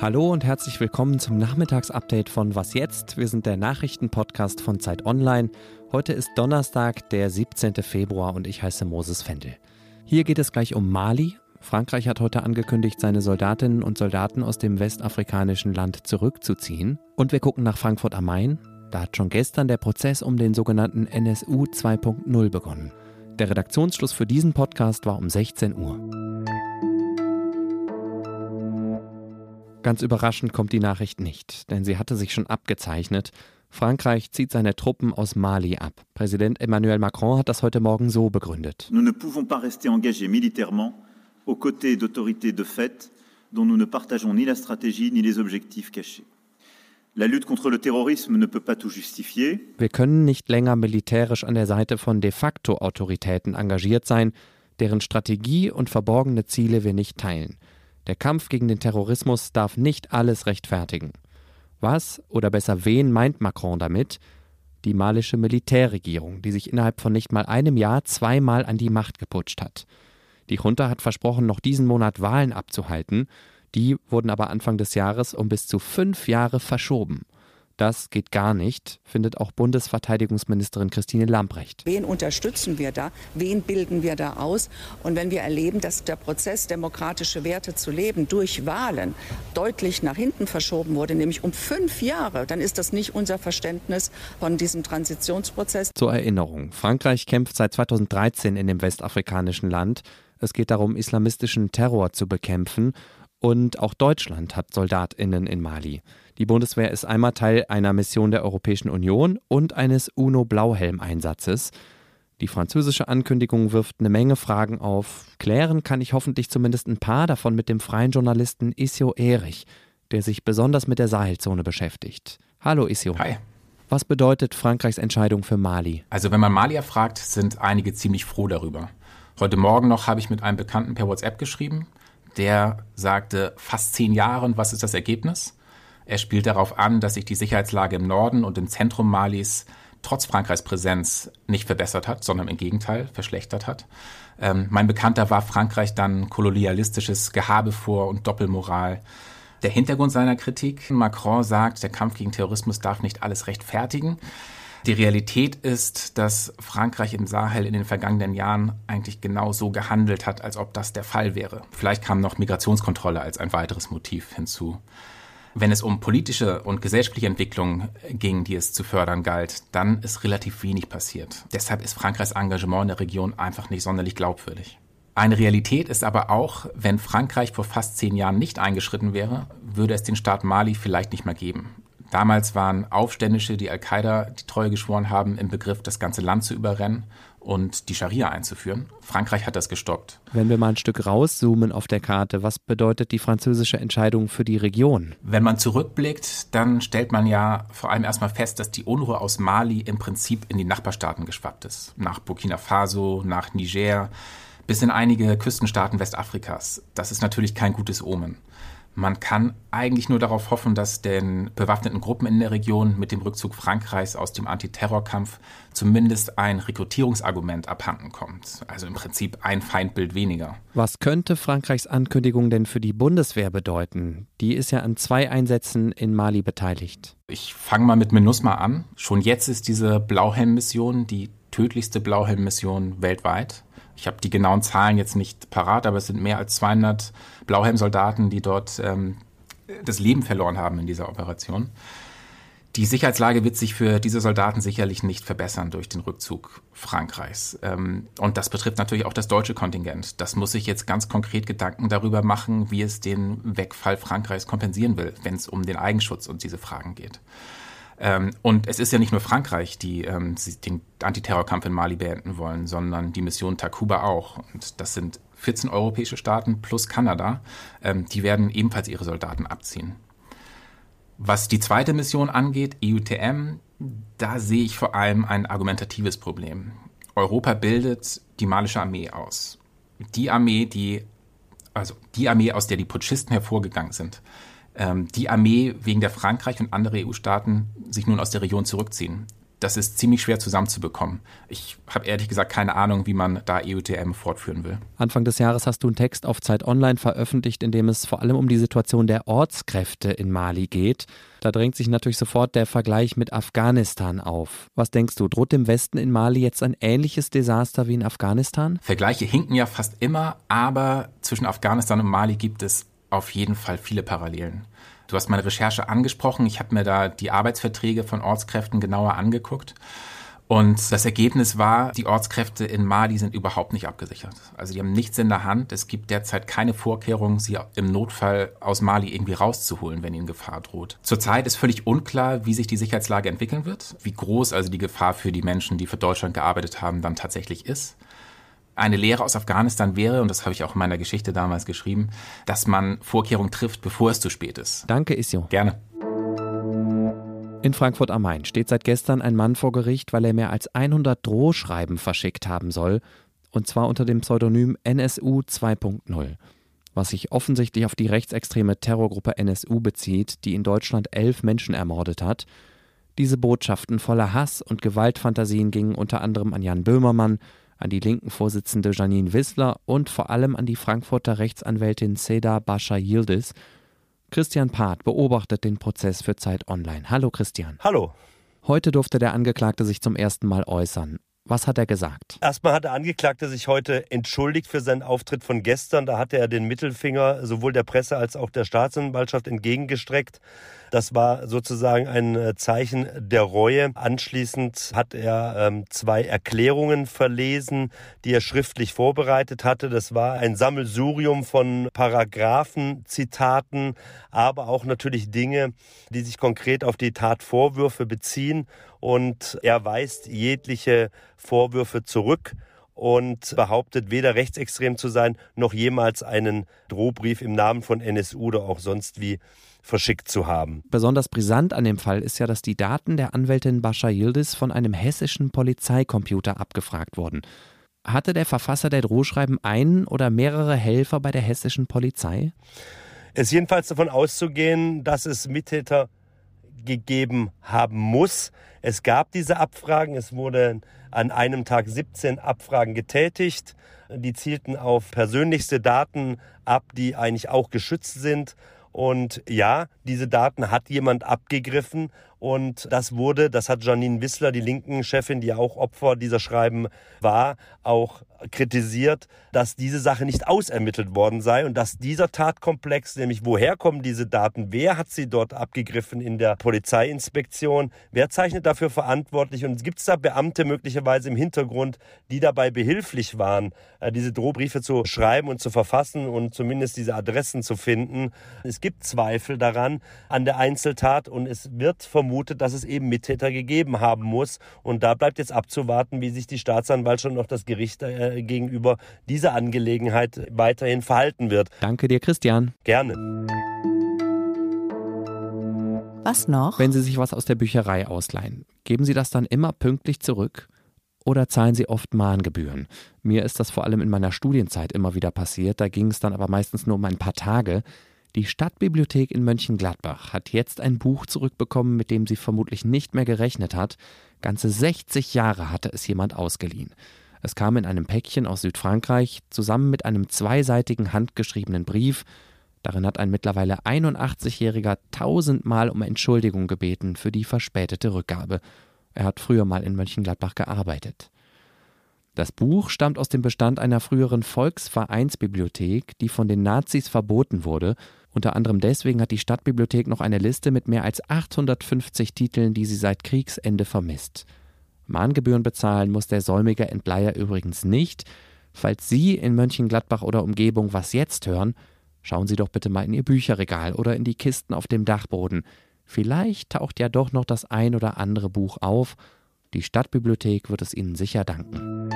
Hallo und herzlich willkommen zum Nachmittagsupdate von Was jetzt? Wir sind der Nachrichtenpodcast von Zeit Online. Heute ist Donnerstag, der 17. Februar und ich heiße Moses Fendel. Hier geht es gleich um Mali. Frankreich hat heute angekündigt, seine Soldatinnen und Soldaten aus dem westafrikanischen Land zurückzuziehen. Und wir gucken nach Frankfurt am Main. Da hat schon gestern der Prozess um den sogenannten NSU 2.0 begonnen. Der Redaktionsschluss für diesen Podcast war um 16 Uhr. Ganz überraschend kommt die Nachricht nicht, denn sie hatte sich schon abgezeichnet. Frankreich zieht seine Truppen aus Mali ab. Präsident Emmanuel Macron hat das heute Morgen so begründet. Nous ne pouvons pas rester engagés militairement aux côtés d'autorités de fait dont nous ne partageons ni la stratégie ni les objectifs cachés. Wir können nicht länger militärisch an der Seite von de facto Autoritäten engagiert sein, deren Strategie und verborgene Ziele wir nicht teilen. Der Kampf gegen den Terrorismus darf nicht alles rechtfertigen. Was oder besser wen meint Macron damit? Die malische Militärregierung, die sich innerhalb von nicht mal einem Jahr zweimal an die Macht geputscht hat. Die Junta hat versprochen, noch diesen Monat Wahlen abzuhalten. Die wurden aber Anfang des Jahres um bis zu fünf Jahre verschoben. Das geht gar nicht, findet auch Bundesverteidigungsministerin Christine Lamprecht. Wen unterstützen wir da? Wen bilden wir da aus? Und wenn wir erleben, dass der Prozess, demokratische Werte zu leben, durch Wahlen deutlich nach hinten verschoben wurde, nämlich um fünf Jahre, dann ist das nicht unser Verständnis von diesem Transitionsprozess. Zur Erinnerung, Frankreich kämpft seit 2013 in dem westafrikanischen Land. Es geht darum, islamistischen Terror zu bekämpfen. Und auch Deutschland hat Soldatinnen in Mali. Die Bundeswehr ist einmal Teil einer Mission der Europäischen Union und eines UNO-Blauhelm-Einsatzes. Die französische Ankündigung wirft eine Menge Fragen auf. Klären kann ich hoffentlich zumindest ein paar davon mit dem freien Journalisten Isio Erich, der sich besonders mit der Sahelzone beschäftigt. Hallo Isio. Hi. Was bedeutet Frankreichs Entscheidung für Mali? Also wenn man Mali erfragt, sind einige ziemlich froh darüber. Heute Morgen noch habe ich mit einem Bekannten per WhatsApp geschrieben. Der sagte, fast zehn Jahre und was ist das Ergebnis? Er spielt darauf an, dass sich die Sicherheitslage im Norden und im Zentrum Malis trotz Frankreichs Präsenz nicht verbessert hat, sondern im Gegenteil verschlechtert hat. Ähm, mein Bekannter warf Frankreich dann kolonialistisches Gehabe vor und Doppelmoral. Der Hintergrund seiner Kritik, Macron sagt, der Kampf gegen Terrorismus darf nicht alles rechtfertigen. Die Realität ist, dass Frankreich im Sahel in den vergangenen Jahren eigentlich genau so gehandelt hat, als ob das der Fall wäre. Vielleicht kam noch Migrationskontrolle als ein weiteres Motiv hinzu. Wenn es um politische und gesellschaftliche Entwicklungen ging, die es zu fördern galt, dann ist relativ wenig passiert. Deshalb ist Frankreichs Engagement in der Region einfach nicht sonderlich glaubwürdig. Eine Realität ist aber auch, wenn Frankreich vor fast zehn Jahren nicht eingeschritten wäre, würde es den Staat Mali vielleicht nicht mehr geben. Damals waren Aufständische, die Al-Qaida die Treue geschworen haben, im Begriff, das ganze Land zu überrennen und die Scharia einzuführen. Frankreich hat das gestoppt. Wenn wir mal ein Stück rauszoomen auf der Karte, was bedeutet die französische Entscheidung für die Region? Wenn man zurückblickt, dann stellt man ja vor allem erstmal fest, dass die Unruhe aus Mali im Prinzip in die Nachbarstaaten geschwappt ist. Nach Burkina Faso, nach Niger, bis in einige Küstenstaaten Westafrikas. Das ist natürlich kein gutes Omen. Man kann eigentlich nur darauf hoffen, dass den bewaffneten Gruppen in der Region mit dem Rückzug Frankreichs aus dem Antiterrorkampf zumindest ein Rekrutierungsargument abhanden kommt. Also im Prinzip ein Feindbild weniger. Was könnte Frankreichs Ankündigung denn für die Bundeswehr bedeuten? Die ist ja an zwei Einsätzen in Mali beteiligt. Ich fange mal mit MINUSMA an. Schon jetzt ist diese Blauhelm-Mission die tödlichste Blauhelm-Mission weltweit. Ich habe die genauen Zahlen jetzt nicht parat, aber es sind mehr als 200 Blauhelm-Soldaten, die dort ähm, das Leben verloren haben in dieser Operation. Die Sicherheitslage wird sich für diese Soldaten sicherlich nicht verbessern durch den Rückzug Frankreichs. Ähm, und das betrifft natürlich auch das deutsche Kontingent. Das muss sich jetzt ganz konkret Gedanken darüber machen, wie es den Wegfall Frankreichs kompensieren will, wenn es um den Eigenschutz und diese Fragen geht. Ähm, und es ist ja nicht nur Frankreich, die ähm, den Antiterrorkampf in Mali beenden wollen, sondern die Mission Takuba auch. Und das sind 14 europäische Staaten plus Kanada. Ähm, die werden ebenfalls ihre Soldaten abziehen. Was die zweite Mission angeht, EUTM, da sehe ich vor allem ein argumentatives Problem. Europa bildet die malische Armee aus. Die Armee, die, also die Armee, aus der die Putschisten hervorgegangen sind die Armee wegen der Frankreich und andere EU-Staaten sich nun aus der Region zurückziehen. das ist ziemlich schwer zusammenzubekommen. Ich habe ehrlich gesagt keine Ahnung, wie man da EUTM fortführen will. Anfang des Jahres hast du einen Text auf Zeit Online veröffentlicht, in dem es vor allem um die Situation der Ortskräfte in Mali geht. Da drängt sich natürlich sofort der Vergleich mit Afghanistan auf. Was denkst du, droht dem Westen in Mali jetzt ein ähnliches Desaster wie in Afghanistan? Vergleiche hinken ja fast immer, aber zwischen Afghanistan und Mali gibt es auf jeden Fall viele Parallelen. Du hast meine Recherche angesprochen. Ich habe mir da die Arbeitsverträge von Ortskräften genauer angeguckt. Und das Ergebnis war, die Ortskräfte in Mali sind überhaupt nicht abgesichert. Also die haben nichts in der Hand. Es gibt derzeit keine Vorkehrung, sie im Notfall aus Mali irgendwie rauszuholen, wenn ihnen Gefahr droht. Zurzeit ist völlig unklar, wie sich die Sicherheitslage entwickeln wird, wie groß also die Gefahr für die Menschen, die für Deutschland gearbeitet haben, dann tatsächlich ist eine Lehre aus Afghanistan wäre, und das habe ich auch in meiner Geschichte damals geschrieben, dass man Vorkehrungen trifft, bevor es zu spät ist. Danke, Isio. Gerne. In Frankfurt am Main steht seit gestern ein Mann vor Gericht, weil er mehr als 100 Drohschreiben verschickt haben soll, und zwar unter dem Pseudonym NSU 2.0, was sich offensichtlich auf die rechtsextreme Terrorgruppe NSU bezieht, die in Deutschland elf Menschen ermordet hat. Diese Botschaften voller Hass und Gewaltfantasien gingen unter anderem an Jan Böhmermann, an die linken Vorsitzende Janine Wissler und vor allem an die Frankfurter Rechtsanwältin Seda Bascha Yildiz. Christian Part beobachtet den Prozess für Zeit Online. Hallo Christian. Hallo. Heute durfte der Angeklagte sich zum ersten Mal äußern. Was hat er gesagt? Erstmal hat der Angeklagte sich heute entschuldigt für seinen Auftritt von gestern. Da hatte er den Mittelfinger sowohl der Presse als auch der Staatsanwaltschaft entgegengestreckt. Das war sozusagen ein äh, Zeichen der Reue. Anschließend hat er ähm, zwei Erklärungen verlesen, die er schriftlich vorbereitet hatte. Das war ein Sammelsurium von Paragraphen, Zitaten, aber auch natürlich Dinge, die sich konkret auf die Tatvorwürfe beziehen. Und er weist jegliche Vorwürfe zurück und behauptet weder rechtsextrem zu sein, noch jemals einen Drohbrief im Namen von NSU oder auch sonst wie verschickt zu haben. Besonders brisant an dem Fall ist ja, dass die Daten der Anwältin Bascha Yildiz von einem hessischen Polizeicomputer abgefragt wurden. Hatte der Verfasser der Drohschreiben einen oder mehrere Helfer bei der hessischen Polizei? Es ist jedenfalls davon auszugehen, dass es Mittäter gegeben haben muss. Es gab diese Abfragen, es wurden an einem Tag 17 Abfragen getätigt. Die zielten auf persönlichste Daten ab, die eigentlich auch geschützt sind. Und ja, diese Daten hat jemand abgegriffen und das wurde, das hat Janine Wissler, die linken Chefin, die ja auch Opfer dieser Schreiben war, auch kritisiert, dass diese Sache nicht ausermittelt worden sei und dass dieser Tatkomplex, nämlich woher kommen diese Daten, wer hat sie dort abgegriffen in der Polizeiinspektion, wer zeichnet dafür verantwortlich und gibt es da Beamte möglicherweise im Hintergrund, die dabei behilflich waren, äh, diese Drohbriefe zu schreiben und zu verfassen und zumindest diese Adressen zu finden. Es gibt Zweifel daran, an der Einzeltat und es wird vermutet, vermutet, dass es eben Mittäter gegeben haben muss. Und da bleibt jetzt abzuwarten, wie sich die Staatsanwaltschaft und auch das Gericht äh, gegenüber dieser Angelegenheit weiterhin verhalten wird. Danke dir, Christian. Gerne. Was noch? Wenn Sie sich was aus der Bücherei ausleihen, geben Sie das dann immer pünktlich zurück? Oder zahlen Sie oft Mahngebühren? Mir ist das vor allem in meiner Studienzeit immer wieder passiert, da ging es dann aber meistens nur um ein paar Tage. Die Stadtbibliothek in Mönchengladbach hat jetzt ein Buch zurückbekommen, mit dem sie vermutlich nicht mehr gerechnet hat. Ganze 60 Jahre hatte es jemand ausgeliehen. Es kam in einem Päckchen aus Südfrankreich zusammen mit einem zweiseitigen handgeschriebenen Brief. Darin hat ein mittlerweile 81-Jähriger tausendmal um Entschuldigung gebeten für die verspätete Rückgabe. Er hat früher mal in Mönchengladbach gearbeitet. Das Buch stammt aus dem Bestand einer früheren Volksvereinsbibliothek, die von den Nazis verboten wurde unter anderem deswegen hat die Stadtbibliothek noch eine Liste mit mehr als 850 Titeln, die sie seit Kriegsende vermisst. Mahngebühren bezahlen muss der säumige Entleiher übrigens nicht. Falls Sie in Mönchengladbach oder Umgebung was jetzt hören, schauen Sie doch bitte mal in Ihr Bücherregal oder in die Kisten auf dem Dachboden. Vielleicht taucht ja doch noch das ein oder andere Buch auf. Die Stadtbibliothek wird es Ihnen sicher danken.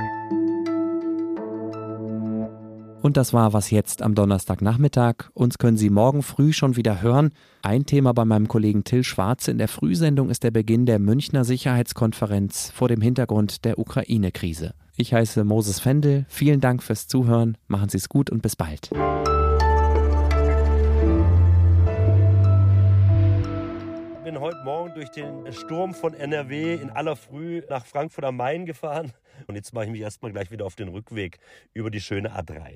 Und das war was jetzt am Donnerstagnachmittag. Uns können Sie morgen früh schon wieder hören. Ein Thema bei meinem Kollegen Till Schwarze in der Frühsendung ist der Beginn der Münchner Sicherheitskonferenz vor dem Hintergrund der Ukraine-Krise. Ich heiße Moses Fendel. Vielen Dank fürs Zuhören. Machen Sie es gut und bis bald. bin bin heute Morgen durch den Sturm von NRW in aller Früh nach Frankfurt am Main gefahren. Und jetzt mache ich mich erstmal gleich wieder auf den Rückweg über die schöne A3.